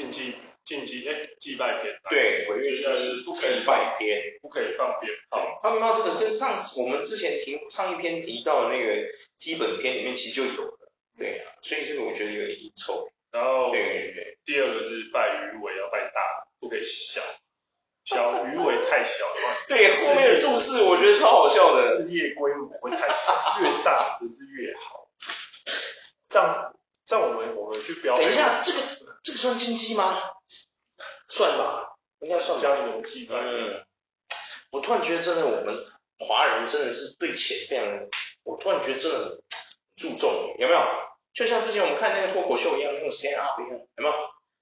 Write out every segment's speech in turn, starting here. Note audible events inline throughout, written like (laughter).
禁忌禁忌哎，祭拜篇。对，鬼月就是不可以拜篇，不可以放鞭炮。放鞭炮这个跟上次我们之前提上一篇提到的那个基本篇里面其实就有了。对啊，所以这个我觉得有点阴臭。然后，对对对，第二个是拜鱼尾要拜大，不可以小，小鱼尾太小的话，(laughs) 对，后面的注释我觉得超好笑的，事业规模会太小，(laughs) 越大只是越好。这样，这样我们我们去标。等一下，这个这个算禁忌吗？算吧，应该算江油祭拜。嗯，我突然觉得真的我们华人真的是对钱非常，我突然觉得真的很注重，有没有？就像之前我们看那个脱口秀一样，那种 stand up 一样，有没有？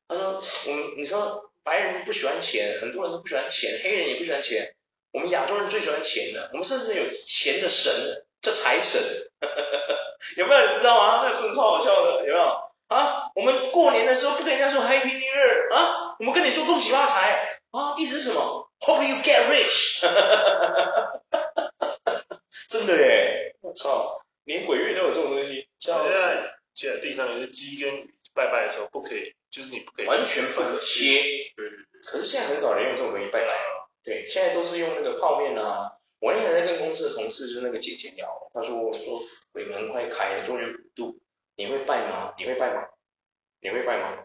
他说我们你说白人不喜欢钱，很多人都不喜欢钱，黑人也不喜欢钱，我们亚洲人最喜欢钱的，我们甚至有钱的神叫财神，(laughs) 有没有人知道吗？那个真的超好笑的，有没有？啊，我们过年的时候不跟人家说 Happy New Year 啊，我们跟你说恭喜发财啊，意思是什么？Hope you get rich，(laughs) 真的耶，我操，连鬼月都有这种东西，像现在。现在地上有些鸡跟拜拜的时候不可以，就是你不可以完全不可切。对对对。可是现在很少人用这种东西拜拜了。对，现在都是用那个泡面啊。我那天在跟公司的同事，就是那个姐姐聊，她说我说鬼门快开了，中元普渡，你会拜吗？你会拜吗？你会拜吗？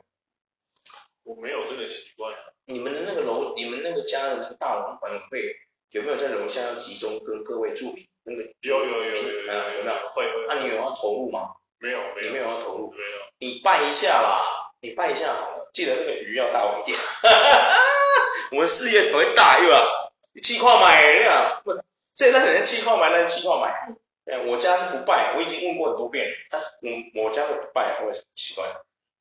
我没有这个习惯。你们的那个楼，你们那个家的那个大王管委会有没有在楼下要集中跟各位助理那个？有有有有有有，有没有？会会。那你有要投入吗？没有，没有，你没有要投入，没有。你拜一下啦，你拜一下好了，记得那个鱼要大一点。(laughs) 我们事业才会大，对吧？气泡买呀，不，这那人气泡买，那气泡买。我家是不拜，我已经问过很多遍。我我家会不拜，为什么奇怪？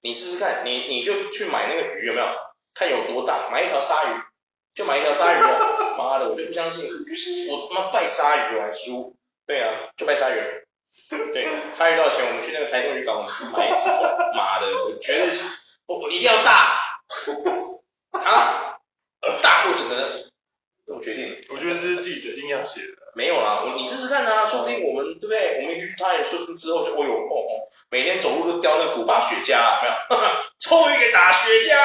你试试看，你你就去买那个鱼有没有？看有多大，买一条鲨鱼，就买一条鲨鱼了。(laughs) 妈的，我就不相信，我他妈拜鲨鱼我还输。对啊，就拜鲨鱼。对，鲨鱼多少钱？我们去那个台东渔港，我们去买一只。妈的，我绝对是，我我一定要大 (laughs) 啊，大过整个，决定。我觉得这是记者硬要写的。没有啦，我你试试看啊，说不定我们对不对？我们一他也说之后就哦呦哦哦，每天走路都叼那个古巴雪茄，没有？(laughs) 抽一个打雪茄，(laughs)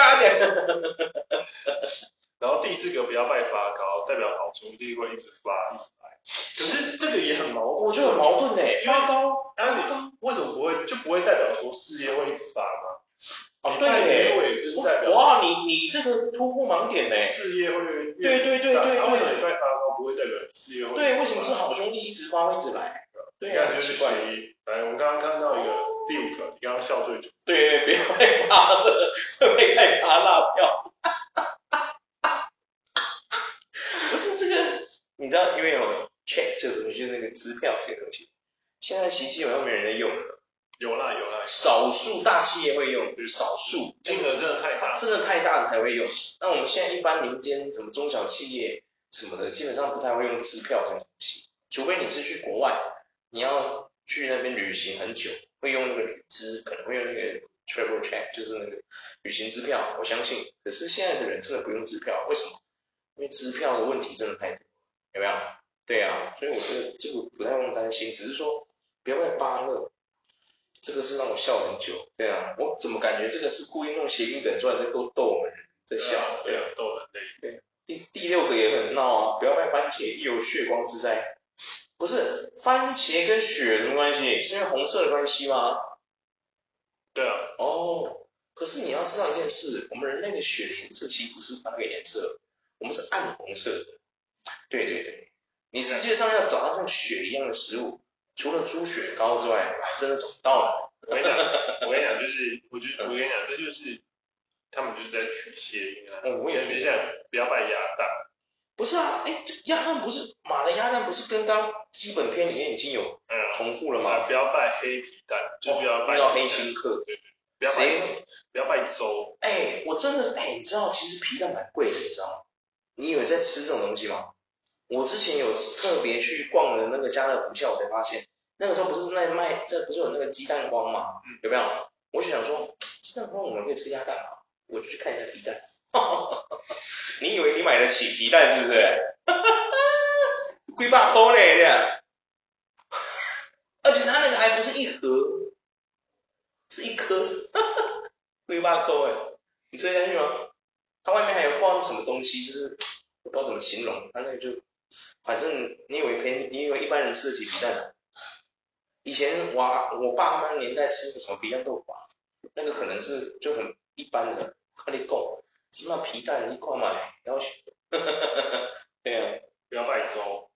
然后第四个不要拜发糕，代表好兄弟会一直发一直来。可是这个也很矛盾，我觉得很矛盾呢。发糕，发糕，为什么不会就不会代表说事业会一直发吗？哦，对耶，哇，你你这个突破盲点呢。事业会对对对对对。为什么你拜发光不会代表事业会？对，为什么是好兄弟一直发一直来？对啊，就是奇怪。来，我们刚刚看到一个第五个，你刚刚笑最久。对，别害怕了，会 (laughs) 被害怕拉票。(laughs) 不是这个，你知道，因为有。check 这个东西就是那个支票这个东西，现在其实基本上没人在用了。有啦有啦，少数大企业会用，就是少数金额真的太大，真的太大的才会用。那我们现在一般民间什么中小企业什么的，基本上不太会用支票这种东西，除非你是去国外，你要去那边旅行很久，会用那个旅资，可能会用那个 travel check，就是那个旅行支票。我相信，可是现在的人真的不用支票，为什么？因为支票的问题真的太多，有没有？对啊，所以我觉得这个不太用担心，只是说不要拜芭乐，这个是让我笑很久。对啊，我怎么感觉这个是故意弄谐音梗出来在逗逗我们在笑？对啊，逗人类。对，第第六个也很闹啊，不要卖番茄，亦有血光之灾。不是番茄跟血有什么关系？是因为红色的关系吗？对啊。哦，可是你要知道一件事，我们人类的血的颜色其实不是它那个颜色，我们是暗红色的。对对对。你世界上要找到像血一样的食物，除了猪血糕之外，还真的找不到了。我跟你讲，(laughs) 我跟你讲，就是，我觉得，我跟你讲，这就是他们就是在取谐音啊。嗯，我也觉得。像不要拜鸭蛋。不是啊，哎，鸭蛋不是马的鸭蛋，不是跟刚基本篇里面已经有重复了吗？不要拜黑皮蛋，就不要拜。黑心客。对对。不要拜。不要拜粥。哎，我真的，哎，你知道其实皮蛋蛮贵的，你知道吗？你有在吃这种东西吗？我之前有特别去逛了那个家乐福，下我才发现，那个时候不是在卖，这不是有那个鸡蛋荒吗？有没有？我就想说，鸡蛋荒我们可以吃鸭蛋啊？我就去看一下皮蛋。(laughs) 你以为你买得起皮蛋是不是？贵百块嘞，这样。而且它那个还不是一盒，是一颗，贵百块哎。你吃得下去吗？它外面还有放什么东西，就是我不知道怎么形容，它那个就，反正你以为便你以为一般人吃得起皮蛋的？以前我我爸妈年代吃的什么皮蛋豆腐啊，那个可能是就很一般的，跟你够，起码皮蛋一块买，要求，对啊，不要拜粥，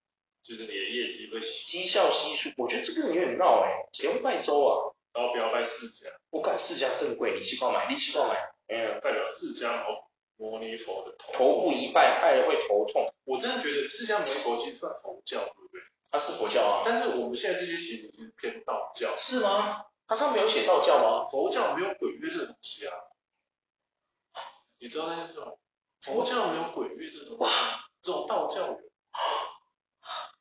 就是你的业绩会绩效系数，我觉得这个有点闹哎，谁会拜粥啊？然后不要拜四家，我感释迦更贵，你去购买，你去购买，嗯，代表释迦牟摩尼佛的头，头部一拜，拜了会头痛。我真的觉得释迦牟尼佛其实算佛教，对不对？它是佛教啊，但是我们现在这些其实是偏道教。是吗？它上面有写道教吗？佛教没有鬼月这种东西啊，你知道那些这种佛教没有鬼月这种哇，这种道教有。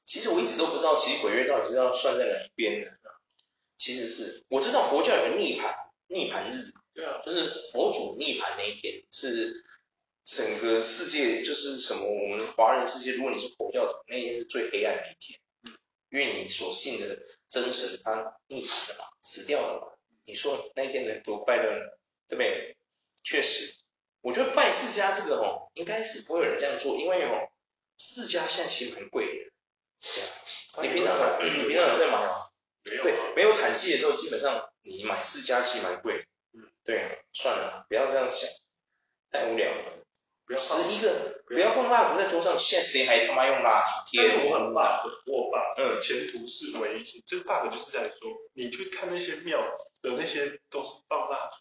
其实我一直都不知道，其实鬼月到底是要算在哪一边的。其实是我知道佛教有个涅盘涅盘日，对啊，就是佛祖涅盘那一天，是整个世界就是什么我们华人世界，如果你是佛教徒，那一天是最黑暗的一天，嗯，因为你所信的真神他涅槃了嘛，死掉了嘛，你说那一天能多快乐呢？对不对？确实，我觉得拜释迦这个哦，应该是不会有人这样做，因为哦，释迦现在其实蛮贵的，对啊，你平常你平常有在买吗？没有、啊，对，没有产季的时候，基本上你买释迦其实蛮贵。嗯，对啊，算了，不要这样想，太无聊了。十一个，不要放蜡烛在桌上，现在谁还他妈用蜡烛？天，我很 bug，我 bug，嗯，前途是唯一。这个 bug 就是在说，你去看那些庙的那些都是放蜡烛。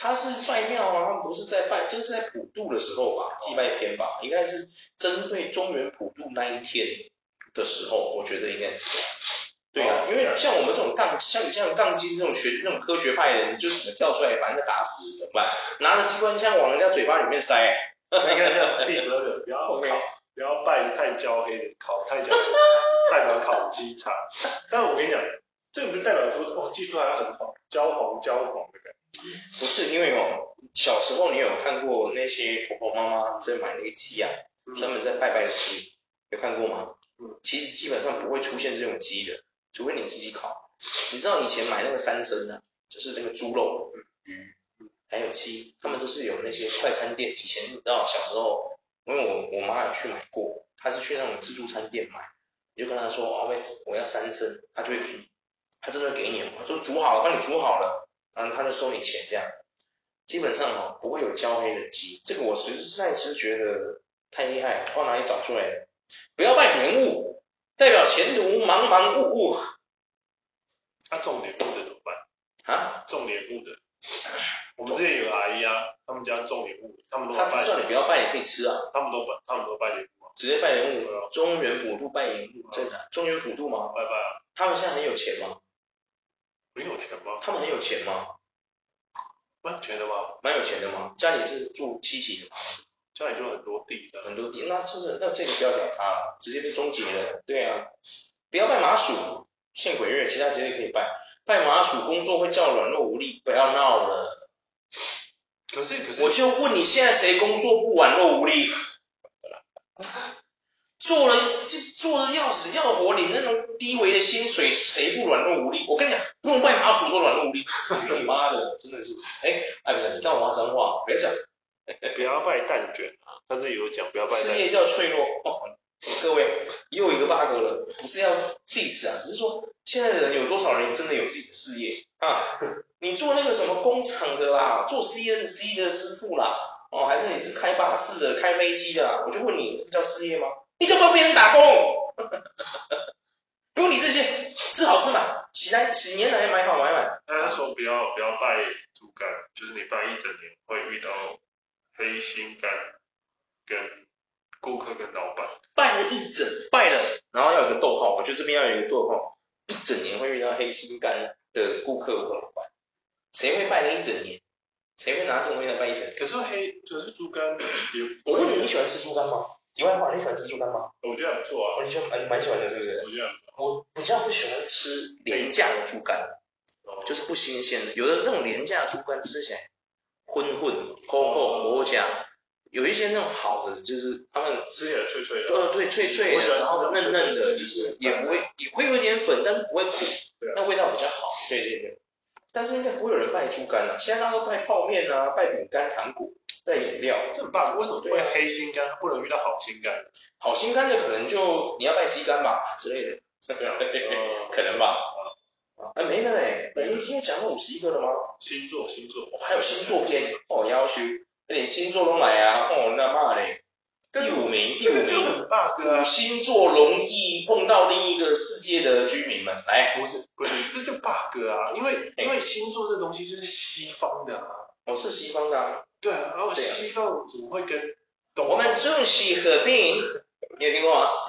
他是拜庙啊，他们不是在拜，就是在普渡的时候吧，祭拜篇吧，应该是针对中原普渡那一天的时候，我觉得应该是这样。对啊，因为像我们这种杠，像你这样杠精这种学那种科学派的人，你就只能跳出来把人家打死怎么办？拿着机关枪往人家嘴巴里面塞。应该像第十二个，不要烤，okay. 不要拜太焦黑的，烤太焦黑，代表烤鸡差。但我跟你讲，这个不代表说哦技术还很好，焦黄焦黄的感觉。不是，因为哦，小时候你有看过那些婆婆妈妈在买那个鸡啊，专门在拜拜的鸡，有看过吗？嗯，其实基本上不会出现这种鸡的。除非你自己烤，你知道以前买那个三牲啊，就是那个猪肉、鱼，还有鸡，他们都是有那些快餐店。以前你知道小时候，因为我我妈也去买过，她是去那种自助餐店买，你就跟她说啊，为什么我要三升，她就会给你，她真的会给你，说煮好了，帮你煮好了，然后她就收你钱这样。基本上哦，不会有焦黑的鸡，这个我实在是觉得太厉害，不知道哪里找出来的，不要拜莲雾。代表前途茫茫雾雾。他种莲雾的怎么办？啊？种莲雾的。我们这边有个阿姨啊，他们家种莲雾，他们都拜。他知道你不要拜，你可以吃啊。他们都拜，他们都拜莲雾啊。直接拜莲雾。中原普渡拜莲雾，真的？中原普渡吗？拜拜啊。他们现在很有钱吗？很有钱吗？他们很有钱吗？蛮有钱的吗？蛮有钱的吗？家里是住七级的吗？家里就很多地的，很多地，那这个那这个不要屌他了，直接被终结了。对啊，不要拜麻薯，献鬼月，其他节日可以拜。拜麻薯工作会较软弱无力，不要闹了。可是可是，我就问你，现在谁工作不软弱无力？做了就做的要死要活，你那种低微的薪水，谁不软弱无力？我跟你讲，不用拜麻薯都软弱无力。你妈的，真的是。哎，哎不是，你干嘛脏话？别讲。不要拜蛋卷啊！他这里有讲，不要拜蛋卷。事业叫脆弱。哦，各位又一个 bug 了，不是要 diss 啊，只是说现在的人有多少人真的有自己的事业啊？你做那个什么工厂的啦，做 CNC 的师傅啦，哦，还是你是开巴士的、开飞机的啦？我就问你，这叫事业吗？你就帮别人打工，(laughs) 不用理这些，吃好吃嘛，洗来洗年来买好买满。他说不要不要拜猪肝，就是你拜一整年会遇到。黑心肝跟顾客跟老板拜了一整拜了，然后要有个逗号，我觉得这边要有一个逗号，一整年会遇到黑心肝的顾客和老板，谁会拜了一整年？谁会拿这种东西来拜一整年？可是黑就是猪肝，我问你，你喜欢吃猪肝吗？题外话，你喜欢吃猪肝吗？我觉得还不错啊。你喜欢，你蛮喜欢的，是不是？我觉得我比较不喜欢吃廉价的猪肝，就是不新鲜的，有的那种廉价猪肝吃起来。混混、抠抠、磨酱，有一些那种好的，就是他们吃起来脆脆的，呃，对，脆脆的，然后嫩嫩的，就是也不会，也会有点粉，但是不会苦，那味道比较好。对对对。但是应该不会有人卖猪肝啊，现在大家都卖泡面啊，卖饼干、糖果、卖饮料，这很棒。为什么会黑心肝不能遇到好心肝？好心肝的可能就你要卖鸡肝吧之类的，(laughs) 可能吧。哎，没了嘞，我们今天讲了五十一个了吗？星座，星座，还有星座篇哦，要求连星座都来啊，哦，那嘛嘞。第五名，第五名，五星座容易碰到另一个世界的居民们，来，不是不是，这就 bug 啊，因为因为星座这东西就是西方的啊，哦是西方的啊，对啊，然后西方怎么会跟东我们中西合并，(laughs) 你有听过吗？(laughs)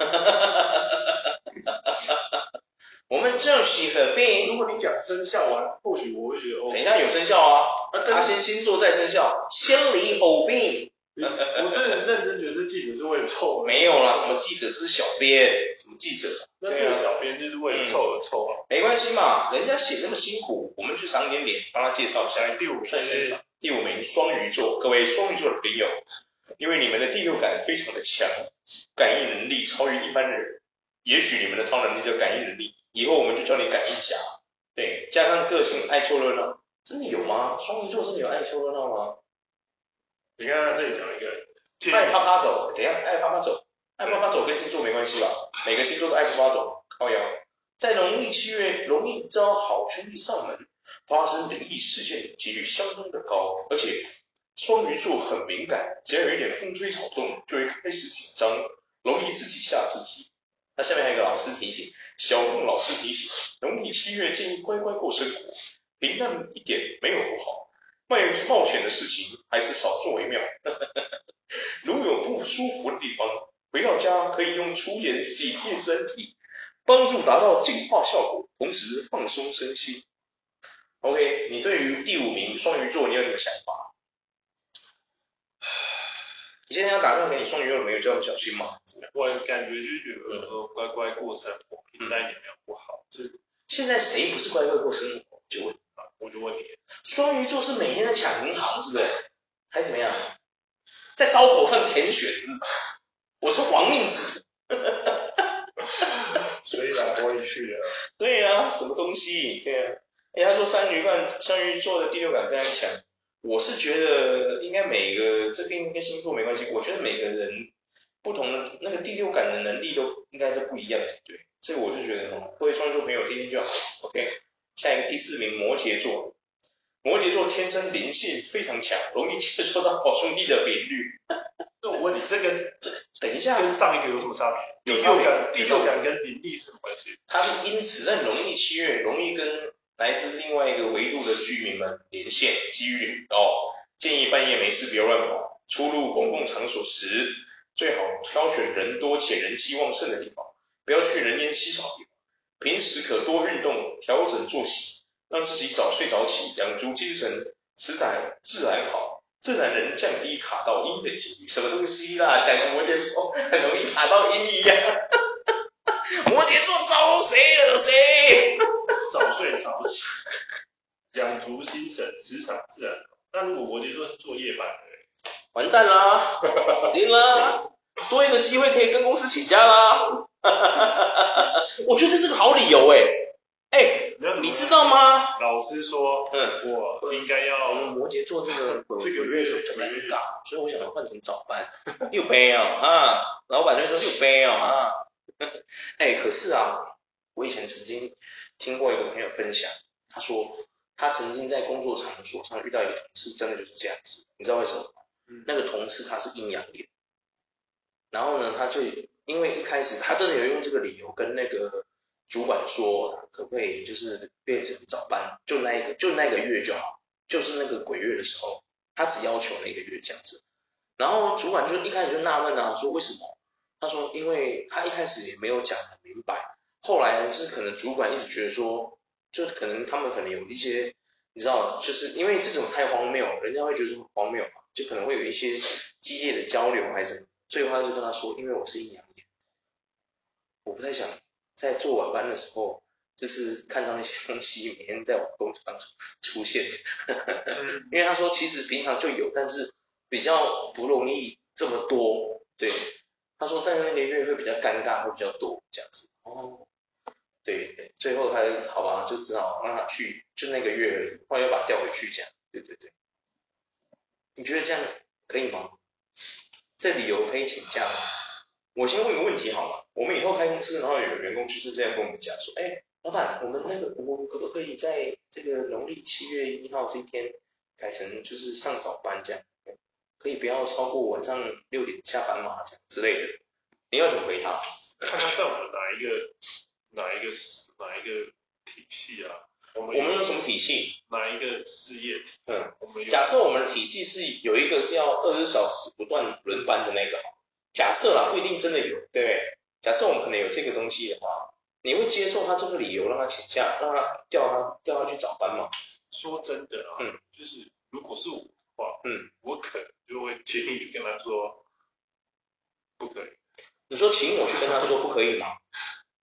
我们中西合并，如果你讲生肖啊，或许我会觉得哦，等一下有生肖啊，他先星座再生肖，先礼后兵。我真的认真觉得这记者是为了凑，没有啦，什么记者，这是小编，什么记者？那这个小编就是为了凑而凑啊，没关系嘛，人家写那么辛苦，我们去赏点脸，帮他介绍一下。第五算宣传，第五名双鱼座，各位双鱼座的朋友，因为你们的第六感非常的强，感应能力超越一般人，也许你们的超能力叫感应能力，以后我们就叫你感应侠。对，加上个性爱凑热闹，真的有吗？双鱼座真的有爱凑热闹吗？你看他这里讲一个爱趴趴走，等一下爱趴趴走，爱趴趴走跟星座没关系吧？每个星座都爱趴趴走，高阳。在农历七月容易招好兄弟上门，发生灵异事件几率相当的高，而且双鱼座很敏感，只要有一点风吹草动就会开始紧张，容易自己吓自己。那下面还有一个老师提醒，小梦老师提醒，农历七月建议乖乖过生活，平淡一点没有不好。冒冒险的事情还是少做为妙。(laughs) 如有不舒服的地方，回到家可以用粗盐洗净身体，帮助达到净化效果，同时放松身心。OK，你对于第五名双鱼座你有什么想法？(sighs) 你现在要打电话给你双鱼座的朋友，叫他们小心吗？我感觉就觉得呃乖乖过生活，平淡也没有不好。这、嗯、现在谁不是乖乖过生活？就问。我就问你，双鱼座是每天在抢银行，是不是？还是怎么样？在刀口上舔血，我是亡命之徒。(laughs) 所以老过去了。对呀、啊，什么东西？对呀、啊。哎，他说双鱼座，双鱼座的第六感非常强。我是觉得应该每个这跟跟星座没关系，我觉得每个人不同的那个第六感的能力都应该都不一样，对。所以我就觉得，各位双鱼座朋友听听就好，OK。下一个第四名摩羯座，摩羯座天生灵性非常强，容易接受到好 (laughs) 兄弟的频率。那我问你，这个这等一下跟上一个有什么差别？第六感，第六感跟灵力是什么关系？它是因此在农历七月容易跟来自另外一个维度的居民们连线，机率很高。建议半夜没事别乱跑，出入公共场所时最好挑选人多且人气旺盛的地方，不要去人烟稀少的地方。平时可多运动，调整作息，让自己早睡早起，养足精神，迟早自然好，自然能降低卡到阴的几率。什么东西啦？讲的摩羯座很容易卡到阴一样。(laughs) 摩羯座招谁惹谁？(laughs) 早睡早起，养足精神，职场自然好。那如果摩羯座是做夜班的，完蛋啦，死定啦，多一个机会可以跟公司请假啦。哈哈哈哈哈！我觉得这是个好理由哎，哎，你知道吗？老师说，嗯，我应该要。摩羯座这个这个月是比较尴尬，所以我想要换成早班。(laughs) 又悲哦啊！老板就说又悲哦啊！(laughs) 哎，可是啊，我以前曾经听过一个朋友分享，他说他曾经在工作场所上遇到一个同事，真的就是这样子。你知道为什么吗？嗯，那个同事他是阴阳眼，然后呢，他就。因为一开始他真的有用这个理由跟那个主管说，可不可以就是变成早班，就那一个就那个月就好，就是那个鬼月的时候，他只要求那个月这样子。然后主管就一开始就纳闷啊，说为什么？他说因为他一开始也没有讲很明白，后来是可能主管一直觉得说，就是可能他们可能有一些，你知道，就是因为这种太荒谬，人家会觉得很荒谬嘛，就可能会有一些激烈的交流还是怎么。最后他就跟他说，因为我是阴阳，我不太想在做晚班的时候，就是看到那些东西每天在我工作当中出现。(laughs) 因为他说其实平常就有，但是比较不容易这么多。对，他说在那个月会比较尴尬，会比较多这样子。哦，对对，最后他好吧，就只好让他去，就那个月而已，后来又把他调回去这样。对对对，你觉得这样可以吗？这理由可以请假吗？我先问个问题好吗？我们以后开公司，然后有个员工就是这样跟我们讲说，哎，老板，我们那个我可不可以在这个农历七月一号这一天改成就是上早班这样？可以不要超过晚上六点下班吗？这样之类的，你要怎么回他？看他在我们哪一个哪一个哪一个体系啊？我们我们有什么体系？哪一个事业？嗯，假设我们的体系是有一个是要二十小时不断轮班的那个，假设啦，不一定真的有，对不对？假设我们可能有这个东西的话，你会接受他这个理由让他请假，让他调他调他去找班吗？说真的啊，嗯，就是如果是我的话，嗯，我可能就会轻易去跟他说，不可以。你说请我去跟他说不可以吗？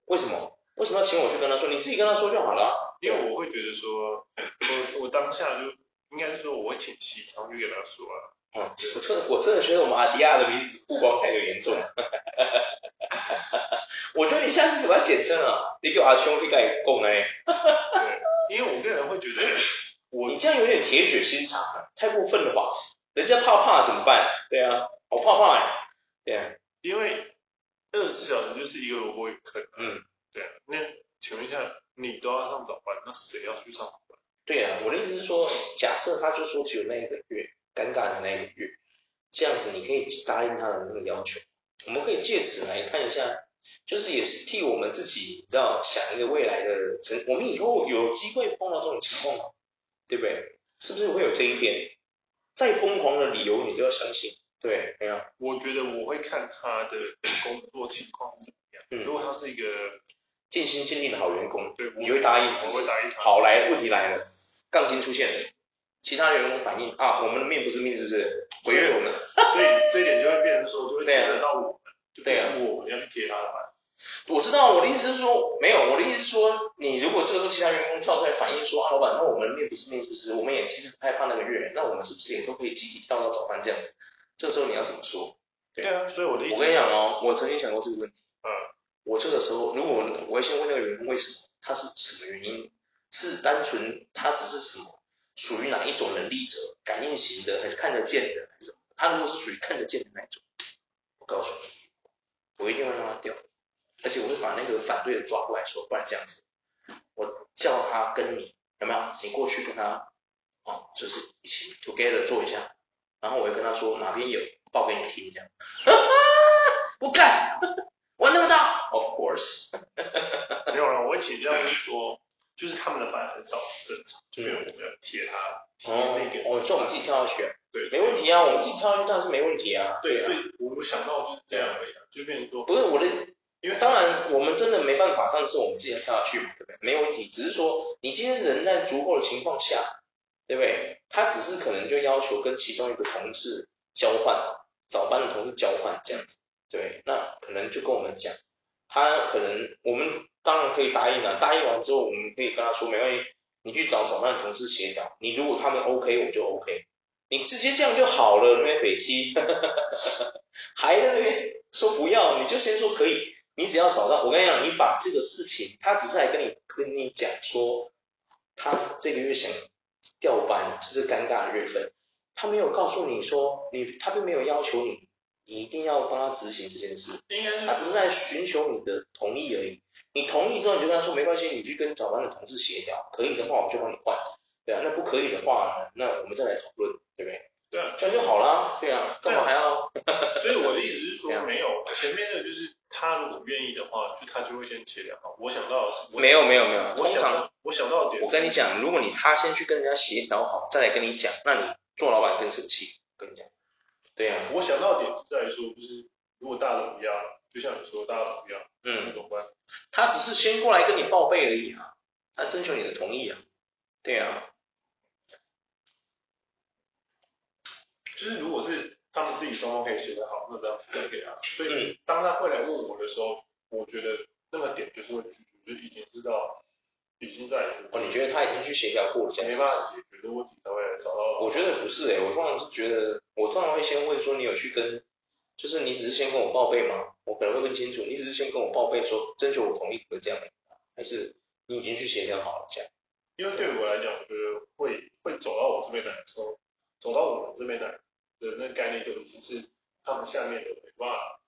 为什么？为什么要请我去跟他说？你自己跟他说就好了。因为我会觉得说，我我当下就应该是说我会请西昌去跟他说啊。嗯，我真的我真的觉得我们阿迪亚的名字曝光太有严重了。(laughs) 我觉得你下次怎么要简称啊？你叫阿兄可以改讲哎。对，因为我个人会觉得我你这样有点铁血心肠，太过分了吧？人家怕怕怎么办？对啊，好怕怕哎。对啊，因为二十四小时就是一个萝卜一个坑。嗯，对啊，那请问一下，你都要上早班，那谁要去上早班？对啊，我的意思是说，假设他就说只有那一个月，尴尬的那一个月，这样子你可以答应他的那个要求。我们可以借此来看一下，就是也是替我们自己，你知道，想一个未来的成，我们以后有机会碰到这种情况吗？对不对？是不是会有这一天？再疯狂的理由你都要相信，对，没有。我觉得我会看他的工作情况怎么样。嗯，如果他是一个尽心尽力的好员工，对，你会答应。我会答应他。好，来，问题来了，杠精出现了，其他员工反应啊，我们的命不是命，是不是？违约我们。所以这一点就会变成说，就会牵扯到我们。对啊，我们要去接他的班。我知道，我的意思是说，没有，我的意思是说，你如果这个时候其他员工跳出来反映说，啊，老板，那我们的命不是命，是不是？我们也其实不害怕那个月，那我们是不是也都可以集体跳到早班这样子？这时候你要怎么说？对啊，所以我的意思，我跟你讲哦，我曾经想过这个问题。嗯，我这个时候，如果我会先问那个员工为什么，他是什么原因？是单纯他只是什么，属于哪一种能力者？感应型的，还是看得见的，还是？他如果是属于看得见的那一种，我告诉你。我一定会让他掉，而且我会把那个反对的抓过来说，不然这样子，我叫他跟你有没有？你过去跟他，哦，就是一起 together 做一下，然后我会跟他说哪边有，报给你听这样。哈哈，我干，(laughs) 玩那么大，of course。没有了，我会请教就是说，就是他们的班很早正常，就没有我们要贴他贴那个。哦，就我们自己跳下去。对，没问题啊，我们自己跳下去当然是没问题啊。对，所以我们想到就是这样而已。就变成说，不是我的，因为当然我们真的没办法，但是我们自己跳下去嘛，对不对？没有问题，只是说你今天人在足够的情况下，对不对？他只是可能就要求跟其中一个同事交换，早班的同事交换这样子，对，那可能就跟我们讲，他可能我们当然可以答应了，答应完之后我们可以跟他说，没关系，你去找早班的同事协调，你如果他们 OK，我就 OK，你直接这样就好了，因为北七，(laughs) 还在那边。说不要，你就先说可以。你只要找到，我跟你讲，你把这个事情，他只是来跟你跟你讲说，他这个月想调班，这是尴尬的月份，他没有告诉你说，你他并没有要求你，你一定要帮他执行这件事，他只是在寻求你的同意而已。你同意之后，你就跟他说没关系，你去跟早班的同事协调，可以的话我就帮你换，对啊，那不可以的话，那我们再来讨论，对不对？对啊，这样就好了，对啊，干嘛还要？所以我的意思是说，没有前面的，就是他如果愿意的话，就他就会先协调好。我想到的是，没有没有没有，我想我想到的点，我跟你讲，如果你他先去跟人家协调好，再来跟你讲，那你做老板更生气。跟你讲，对啊，我想到的点是在于说，就是如果大家都一样，就像你说大家都一样，嗯，怎么办？他只是先过来跟你报备而已啊，他征求你的同意啊，对啊。就是如果是他们自己双方可以协调好，那这样就可以啊。所以当他会来问我的时候，我觉得那个点就是会拒绝，就已经知道已经在。哦，你觉得他已经去协调过了，没办法解决的问题才会来找到。我觉得不是诶、欸，我通常是觉得，我通常会先问说，你有去跟，就是你只是先跟我报备吗？我可能会问清楚，你只是先跟我报备说征求我同意可这样。还是你已经去协调好了这样？因为对我来讲，我觉得会会走到我这边来说，走到我们这边来的那概念就已经是他们下面的没办法，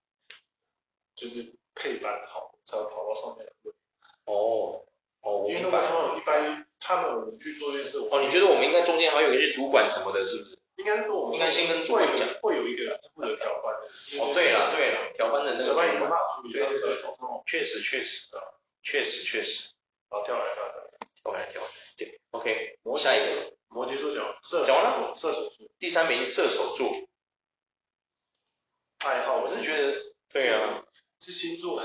就是配班好才会跑到上面来。哦哦，因为他们一般他们我们去做这件事，哦，你觉得我们应该中间还有一些主管什么的，是不是？应该是我们应该先跟主管讲，会有一个负责调班的。哦，对了对了，调班的那个主管。对对对，确实确实啊，确实确实。好，跳来跳来，跳来跳来，对，OK，下一个，摩羯座讲，射讲完了，射手座，第三名射手座，爱好，我是觉得，对啊，是星座，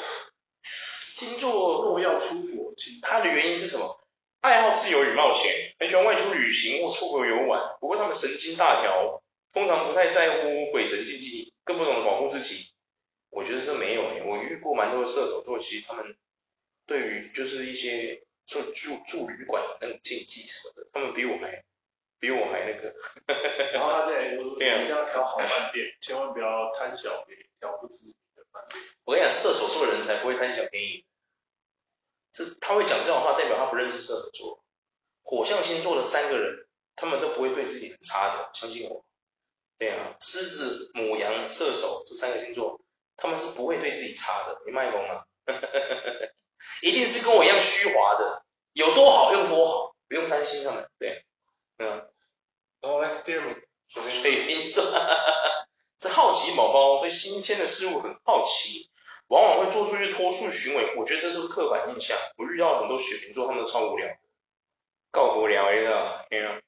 星座 (laughs) 若要出国，他的原因是什么？爱好自由与冒险，很喜欢外出旅行或出国游玩。不过他们神经大条，通常不太在乎鬼神禁忌，更不懂得保护自己。我觉得这没有诶、欸，我遇过蛮多的射手座，其实他们对于就是一些住住住旅馆的那种禁忌什么的，他们比我还比我还那个。(laughs) 然后他在说，对啊，一定要挑好饭店，千万不要贪小便宜，挑不知名的饭店。我跟你讲，射手座的人才不会贪小便宜。这他会讲这种话，代表他不认识射手座。火象星座的三个人，他们都不会对自己很差的，相信我。对啊，狮子、母羊、射手这三个星座，他们是不会对自己差的。你卖萌啊？(laughs) 一定是跟我一样虚华的，有多好用多好，不用担心他们。对，嗯。然后来第二名，水瓶座，(laughs) 这好奇宝宝对新鲜的事物很好奇。往往会做出一些脱俗行为，我觉得这都是刻板印象。我遇到很多水瓶座，他们都超无聊，够无聊的，对啊，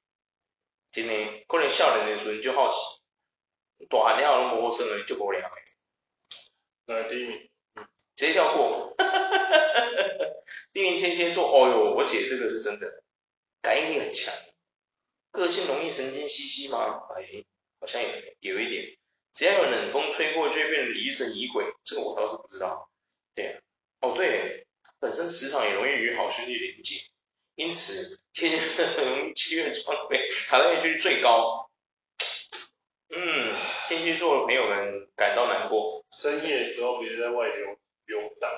真的，可能少年的时候就好奇，大汉了都无好耍的就无聊。来第一名，嗯，直接跳过。(laughs) 第一名天蝎座，哦哟，我姐这个是真的，感应力很强，个性容易神经兮兮吗？哎，好像也有一点。只要有冷风吹过，就会变得疑神疑鬼。这个我倒是不知道。对啊，哦对，本身磁场也容易与好兄弟连接，因此天蝎容易七月创业，讨厌区最高。嗯，天蝎座的朋友们感到难过。深夜的时候别在外游游荡，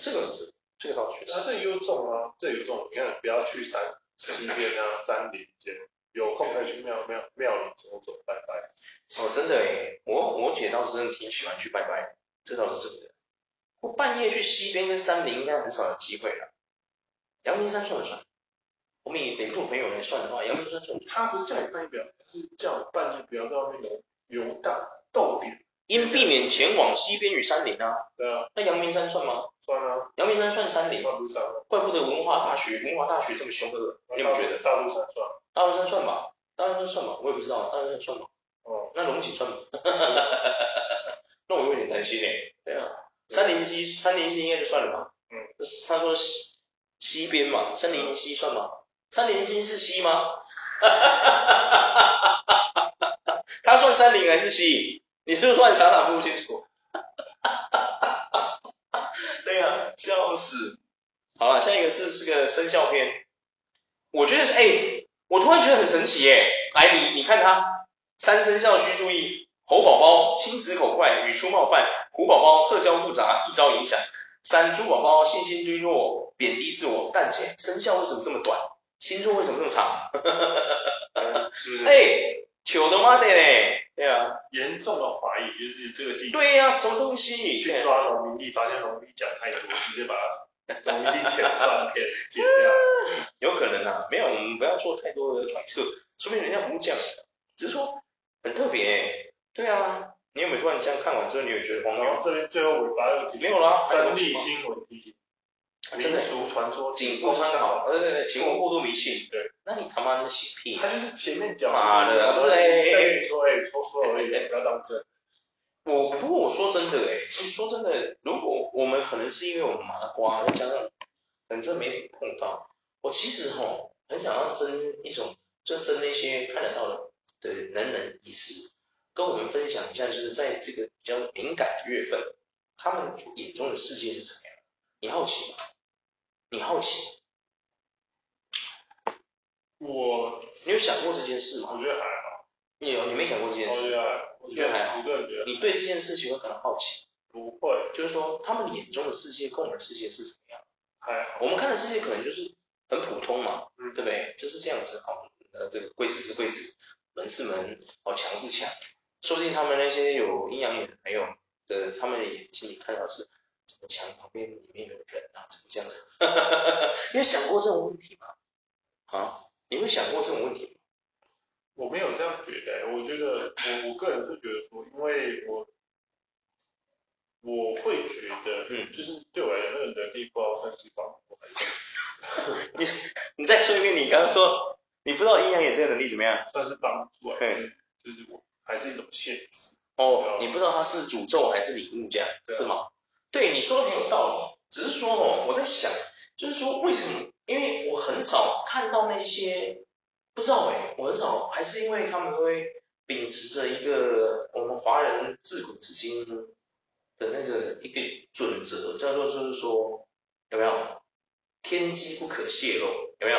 这个是这个倒是。那这又重啊，这又重。你看，不要去山西边啊，山林间。有空可以去庙庙庙里走走拜拜。哦，真的诶，我我姐倒是真的挺喜欢去拜拜的，这倒是真的。我半夜去西边跟山林应该很少有机会了。阳明山算不算？我们以北部朋友来算的话，阳明山算不算？他不是叫你半夜不要，是叫你半夜不要到那种游游荡逗点。因避免前往西边与山林啊。对啊。那阳明山算吗？算啊。阳明山算山林。算？怪不得文化大学，文化大学这么凶恶，你不觉得？大陆山算。大陆山算吧，大陆山算吧，我也不知道，大陆山算吧。哦，那龙井算吧？(laughs) 那我有点担心诶。对啊，三林溪，杉林溪应该就算了吧。嗯。他说西西边嘛，三林溪算吗？杉林溪是西吗？哈哈哈哈哈哈！他算三林还是西？你是不是突然傻傻不清楚？哈哈哈哈哈！对啊，笑死。好了，下一个是是个生肖篇，我觉得是哎。我突然觉得很神奇耶，来你你看他，三生肖需注意，猴宝宝心直口快，语出冒犯，虎宝宝社交复杂，易招影响，三猪宝宝信心低落，贬低自我，但姐生肖为什么这么短，星座为什么这么长？(laughs) 是不是？哎，糗的妈的嘞，对啊，严重的怀疑就是这个地对呀、啊，什么东西？去抓农民地，发现农民历讲太多，直接把它农民历前半篇剪掉。(laughs) 有可能啊，没有，我们不要做太多的揣测，说明人家不这样，只是说很特别、欸，对啊，你有没有突然这样看完之后，你有觉得荒谬？这边最后尾巴又没有啦，三立新闻提醒，民俗传说，仅供参考，对对对，请勿过度迷信。对，那你他妈的信屁？他就是前面讲，妈的，不是哎，对，说哎，说说而已，不要当真。我不过我说真的哎，说真的，如果我们可能是因为我们麻瓜，再加上反正没什么碰到。我其实哈很想要争一种，就争那些看得到的的能人异士，跟我们分享一下，就是在这个比较敏感的月份，他们眼中的世界是怎么样？你好奇吗？你好奇？我，你有想过这件事吗？我觉得还好。你有？你没想过这件事？我觉得还好。你觉得还好？你对这件事情会感到好奇？不会，就是说他们眼中的世界跟我们的世界是什么样？还好。我们看的世界可能就是很普通嘛，嗯，对不对？就是这样子哦。呃，这个柜子是柜子，门是门，哦，墙是墙。说不定他们那些有阴阳眼的朋友的，他们的眼睛里看到是这个墙旁边里面有人啊，怎么这样子？(laughs) 你有想过这种问题吗？啊，你会想过这种问题吗？我没有这样觉得、欸，我觉得我我个人是觉得说，因为我我会觉得，嗯，就是对我来讲，那个能力不知道算是帮助还是 (laughs) (laughs) 你你再说一遍，你刚刚说你不知道阴阳眼这个能力怎么样？算是帮助还是就是我还是一种限制？哦，你不知道它是诅咒还是礼物这样，是吗？对，你说的很有道理，只是说哦，我在想，就是说为什么？因为我很少看到那些。不知道哎，我很少，还是因为他们会秉持着一个我们华人自古至今的那个一个准则，叫做就是说有没有天机不可泄露？有没有？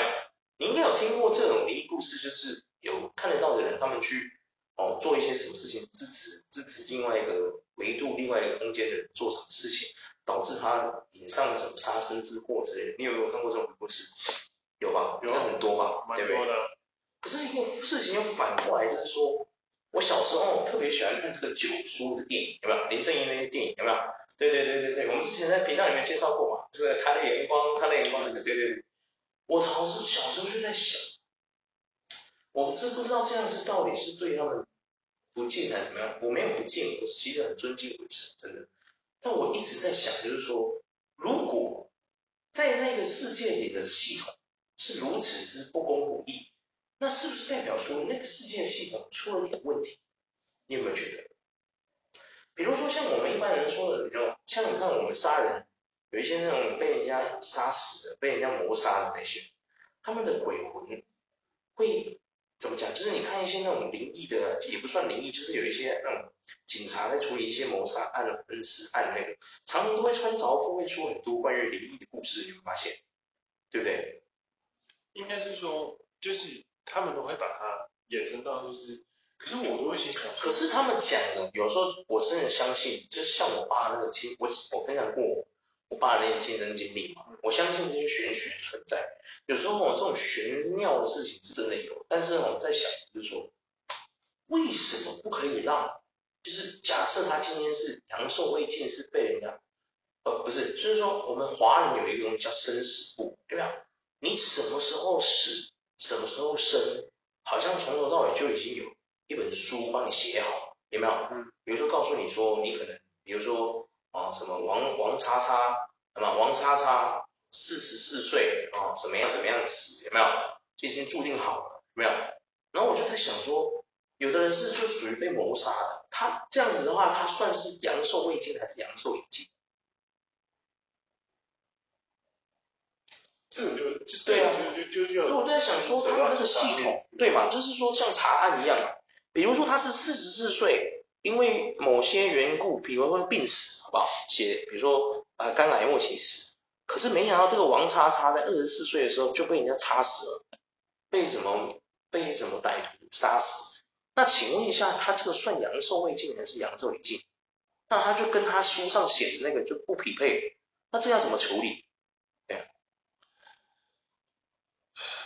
你应该有听过这种灵异故事，就是有看得到的人，他们去哦做一些什么事情，支持支持另外一个维度、另外一个空间的人做什么事情，导致他引上了什么杀身之祸之类的。你有没有看过这种故事？有吧？有很多吧？多的。对不对？可是一个事情又反过来，就是说，我小时候特别喜欢看这个九叔的电影，有没有？林正英那些电影有没有？对对对对对，我们之前在频道里面介绍过嘛，这个他的眼光，他的眼光那个，对对对。我常是小时候就在想，我是不知道这样子到底是对他们不敬还是怎么样？我没有不敬，我其实很尊敬鬼神，真的。但我一直在想，就是说，如果在那个世界里的系统是如此之不公不义。那是不是代表说那个世界系统出了点问题？你有没有觉得？比如说像我们一般人说的，你知道，像你看我们杀人，有一些那种被人家杀死的、被人家谋杀的那些，他们的鬼魂会怎么讲？就是你看一些那种灵异的，也不算灵异，就是有一些那种警察在处理一些谋杀案、分尸案那个，常常都会穿凿附会出很多关于灵异的故事，你会发现，对不对？应该是说，就是。他们都会把它衍生到就是，可是我都会心想，可是他们讲的，有时候我真的相信，就是像我爸那个亲，我我分享过我爸的那些亲身经历嘛，我相信这些玄学存在。有时候我，这种玄妙的事情是真的有，但是我在想，就是说，为什么不可以让，就是假设他今天是阳寿未尽，是被人家，呃，不是，就是说我们华人有一个东西叫生死簿，对吧？你什么时候死？时候生，好像从头到尾就已经有一本书帮你写好，有没有？嗯。比如说告诉你说，你可能，比如说啊，什么王王叉叉，什么王叉叉四十四岁啊，怎么样怎么样死，有没有？就已经注定好了，有没有？然后我就在想说，有的人是就属于被谋杀的，他这样子的话，他算是阳寿未尽还是阳寿已尽？这种就，就对啊，就就就就，所以我在想说，他们那个系统，对嘛？就是说像查案一样，比如说他是四十四岁，因为某些缘故，比如说病死，好不好？写，比如说啊、呃，肝癌末期死，可是没想到这个王叉叉在二十四岁的时候就被人家插死了，被什么被什么歹徒杀死？那请问一下，他这个算阳寿未尽还是阳寿已尽？那他就跟他书上写的那个就不匹配，那这要怎么处理？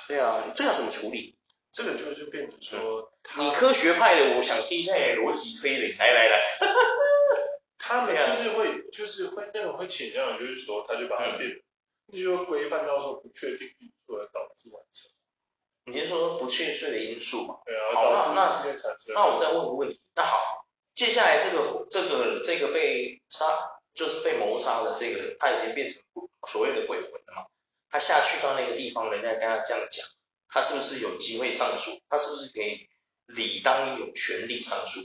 对啊，这要怎么处理？这个就就变成说，你科学派的，我想听一下你逻辑推理，来来来，(laughs) 他们就是会，就是会那种会倾向的，就是说，他就把它变，就说规范到说不确定因素而导致完成。你是说不确定的因素嘛？对啊。好，那那那我再问个问题，那好，接下来这个这个这个被杀，就是被谋杀的这个，他已经变成所谓的鬼魂了嘛？他下去到那个地方，人家跟他这样讲，他是不是有机会上诉？他是不是可以理当有权利上诉？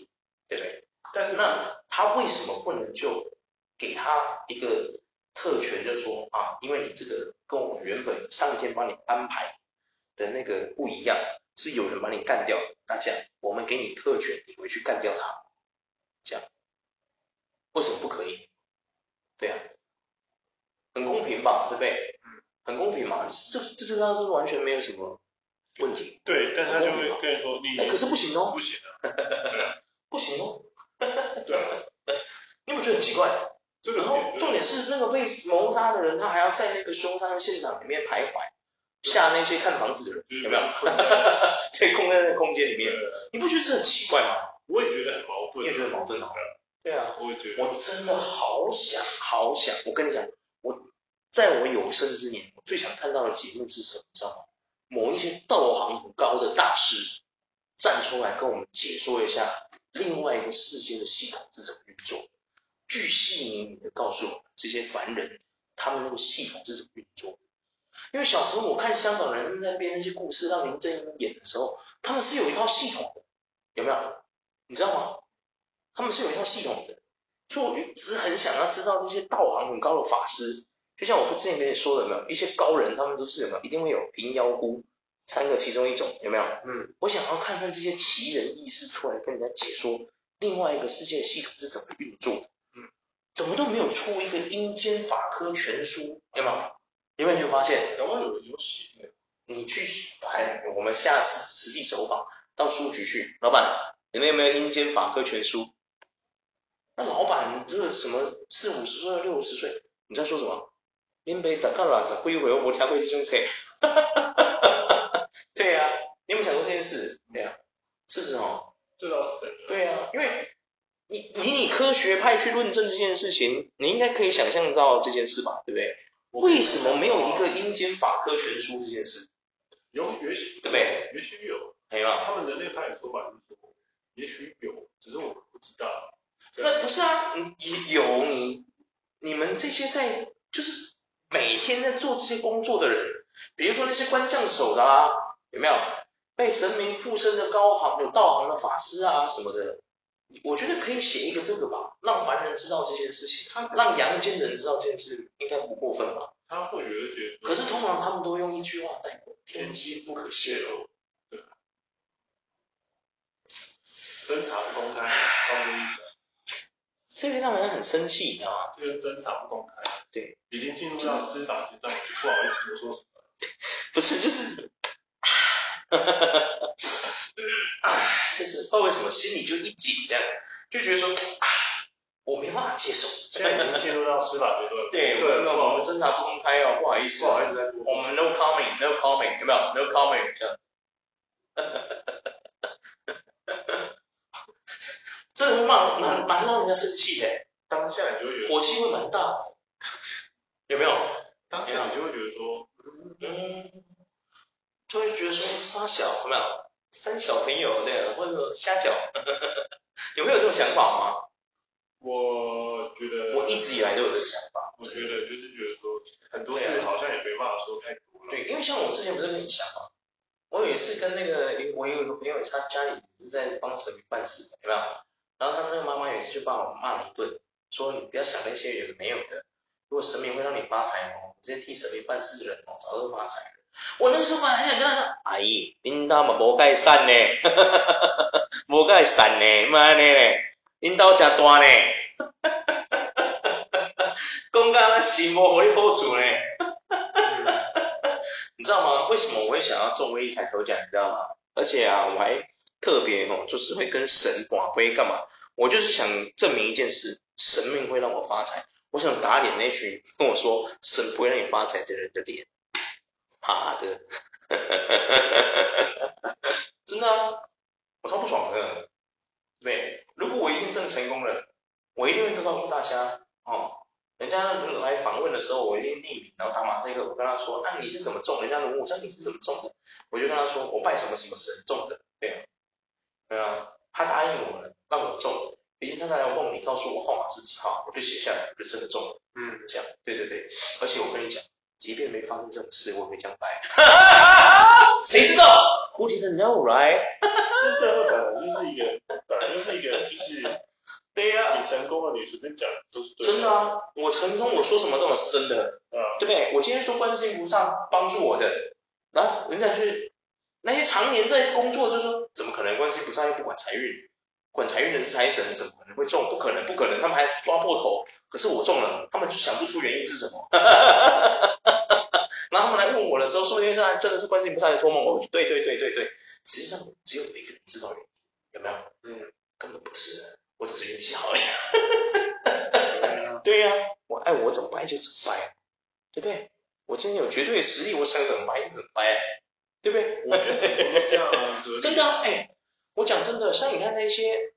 对不对？但是那他为什么不能就给他一个特权，就说啊，因为你这个跟我原本上天帮你安排的那个不一样，是有人把你干掉，那这样我们给你特权，你回去干掉他，这样为什么不可以？对啊，很公平吧，对不对？很公平嘛，这这这个是完全没有什么问题。对，但他就会跟你说你，哎，可是不行哦，不行啊，(laughs) 不行哦，(laughs) 对啊，你不觉得很奇怪？这个然后重点是那个被谋杀的人，他还要在那个凶杀现场里面徘徊，吓那些看房子的人，有没有？(laughs) 对，空在那个空间里面，你不觉得这很奇怪吗？我也觉得很矛盾。你也觉得矛盾啊？对啊，我也觉得。我真的好想好想，我跟你讲，我在我有生之年，我最想看到的节目是什么？你知道吗？某一些道行很高的大师站出来跟我们解说一下另外一个世界的系统是怎么运作，巨细靡遗的告诉我们这些凡人他们那个系统是怎么运作。因为小时候我看香港人在编那些故事让林正英演的时候，他们是有一套系统的，有没有？你知道吗？他们是有一套系统的，所以我一直很想要知道那些道行很高的法师。就像我之前跟你说的，有没有一些高人，他们都是有没有一定会有平妖姑三个其中一种，有没有？嗯，我想要看看这些奇人异事出来跟人家解说另外一个世界系统是怎么运作的。嗯，怎么都没有出一个阴间法科全书，有没有？有没有发现？有没有有写？你去哎我们下次实地走访到书局去，老板，你们有没有阴间法科全书？那老板这个什么四五十岁六十岁，你在说什么？林北长干了，长归回，我调回去就切。(laughs) 对呀、啊，你有没有想过这件事？对呀、啊，是不是哦？这倒是。对呀、啊，因为你以你科学派去论证这件事情，你应该可以想象到这件事吧？对不对？为什么没有一个阴间法科全书这件事？有，也许对不对？也许有。没有。他们人类派的说法就是说，也许有，只是我不知道。那不是啊，有你你们这些在就是。每天在做这些工作的人，比如说那些官将手的啊，有没有被神明附身的高行有道行的法师啊什么的？我觉得可以写一个这个吧，让凡人知道这件事情，他让阳间的人知道这件事，应该不过分吧？他或许会觉得，可是通常他们都用一句话带过：天机不可泄露，对，侦查不公开，他们的意思。这个让人很生气，你知道吗？这个侦查不公开。对，已经进入到司法阶段，不好意思多说什么。(laughs) 不是，就是，哈哈哈哈哈，就是不知道为什么心里就一紧这样，就觉得说，啊，我没办法接受。现在已经进入到司法阶段。(laughs) 对，对，那我们侦查不公开哦，不好意思，不好意思，我们 no comment，no comment，有没有？no comment，这样。哈哈哈哈哈，这蛮蛮蛮让人家生气的。当下你就会觉得火气会蛮大的。有没有？当下你就会觉得说，嗯，就会觉得说，三小有没有？三小朋友对，或者瞎搅，(laughs) 有没有这种想法吗？我觉得，我一直以来都有这个想法。我觉得就是觉得说，很多事好像也没办法说太多了。对，因为像我之前不是跟你讲嘛，我有一次跟那个，我有一个朋友，他家里是在帮神明办事，有没有？然后他那个妈妈有一次就把我骂了一顿，说你不要想那些有的没有的。如果神明会让你发财哦，这些替神明办事的人哦，早就发财了。我那个时候本来还想跟他说，阿姨，领导嘛无该善呢，哈哈哈哈哈，无该善呢，妈呢，领导真大呢，哈哈哈哈哈，公家那心无互你好处呢，哈哈哈哈哈，你知道吗？为什么我会想要中威力彩头奖？你知道吗？而且啊，我还特别哦，就是会跟神寡杯干嘛？我就是想证明一件事，神明会让我发财。我想打脸那群跟我说神不会让你发财的人的脸，好的，(laughs) 真的啊，我超不爽的。对，如果我一定真的成功了，我一定会告诉大家哦，人家来访问的时候，我一定匿名，然后打马赛克，我跟他说，啊你是怎么中？人家问我，说你是怎么中的？我就跟他说，我拜什么什么神中的，对啊，对啊，他答应我了，让我中。明天他再来梦里告诉我号码是几号，我就写下来，我就真的中了。嗯，这样，对对对，而且我跟你讲，即便没发生这种事，我也会这样拜。哈哈哈哈谁知道？Who didn't know, right？这社会本来就是一个，本来就是一个，就是对呀、啊，你成功了，你随便讲都是对的。真的啊，我成功，我说什么都是真的，嗯，对不对？我今天说观世音菩萨帮助我的，啊，人家是那些常年在工作，就说怎么可能观世音菩萨又不管财运？管财运的是财神，怎么可能会中？不可能，不可能！他们还抓破头，可是我中了，他们就想不出原因是什么。(laughs) 然后他们来问我的时候，说因为真的是观世音菩萨在托梦。我说对对对对对，实际上只有一个人知道原因，有没有？嗯，根本不是，我只是运气好而已。对 (laughs) 对呀、啊，我爱我怎么掰就怎么掰，对不对？我今天有绝对的实力，我想怎么掰就怎么掰，对不对？我觉得很多这样啊，真的啊，哎，我讲真的，像你看那些，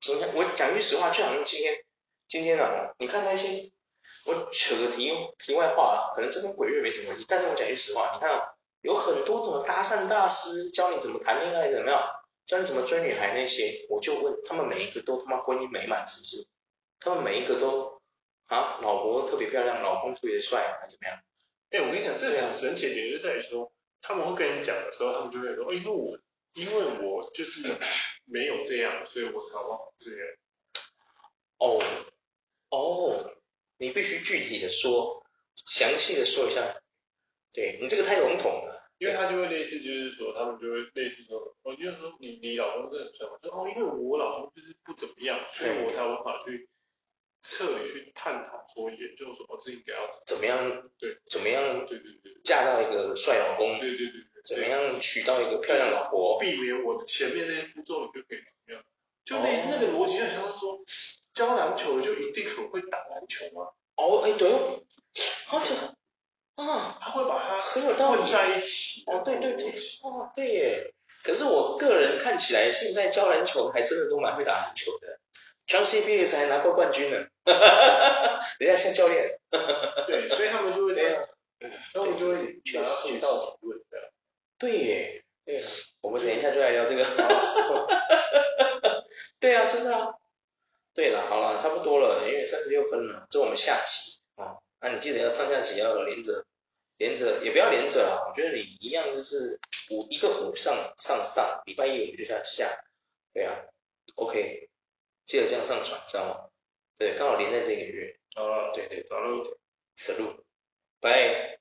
今天我讲句实话，就好像今天，今天啊，你看那些，我扯个题题外话啊，可能这跟鬼月没什么关系，但是我讲句实话，你看啊，有很多种搭讪大师教你怎么谈恋爱的，有没有？教你怎么追女孩那些，我就问他们每一个都他妈婚姻美满是不是？他们每一个都啊，老婆特别漂亮，老公特别帅，还怎么样？哎、欸，我跟你讲，这个很神奇的点就在于说，他们会跟你讲的时候，他们就会说，哦，因为我因为我就是没有这样，所以我才忘这样。哦哦，你必须具体的说，详细的说一下。对，你这个太笼统了。因为他就会类似，就是说，他们就会类似说，哦，就是说你你老公真的很帅吗？说哦，因为我老公就是不怎么样，所以我才无法去彻底去探讨说研究说，哦，这应该要怎么样？对，怎么样？对对对，嫁到一个帅老公？对对对对，怎么样娶到一个漂亮老婆？避免我的前面那些步骤，你就可以怎么样？就类似那个逻辑，就像说，教篮球的就一定很会打篮球吗？哦，哎，对哦，好像。啊，他会把它很有道理混在一起。哦，对对对，哦，对耶。可是我个人看起来，现在教篮球还真的都蛮会打篮球的。John C. Pierce 还拿过冠军呢。哈哈哈哈人家像教练。哈哈哈对，所以他们就会这样。他们就会确实学到理论的。对耶。对。我们等一下就来聊这个。哈哈哈对啊，真的啊。对了，好了，差不多了，因为三十六分了，这我们下棋啊。那你记得要上下集要连着。连着也不要连着啦，我觉得你一样就是五一个五上上上，礼拜一我们就下下，对啊，OK，记得这样上传，知道吗？对，刚好连在这个月。好了，对对，早了，走路，拜。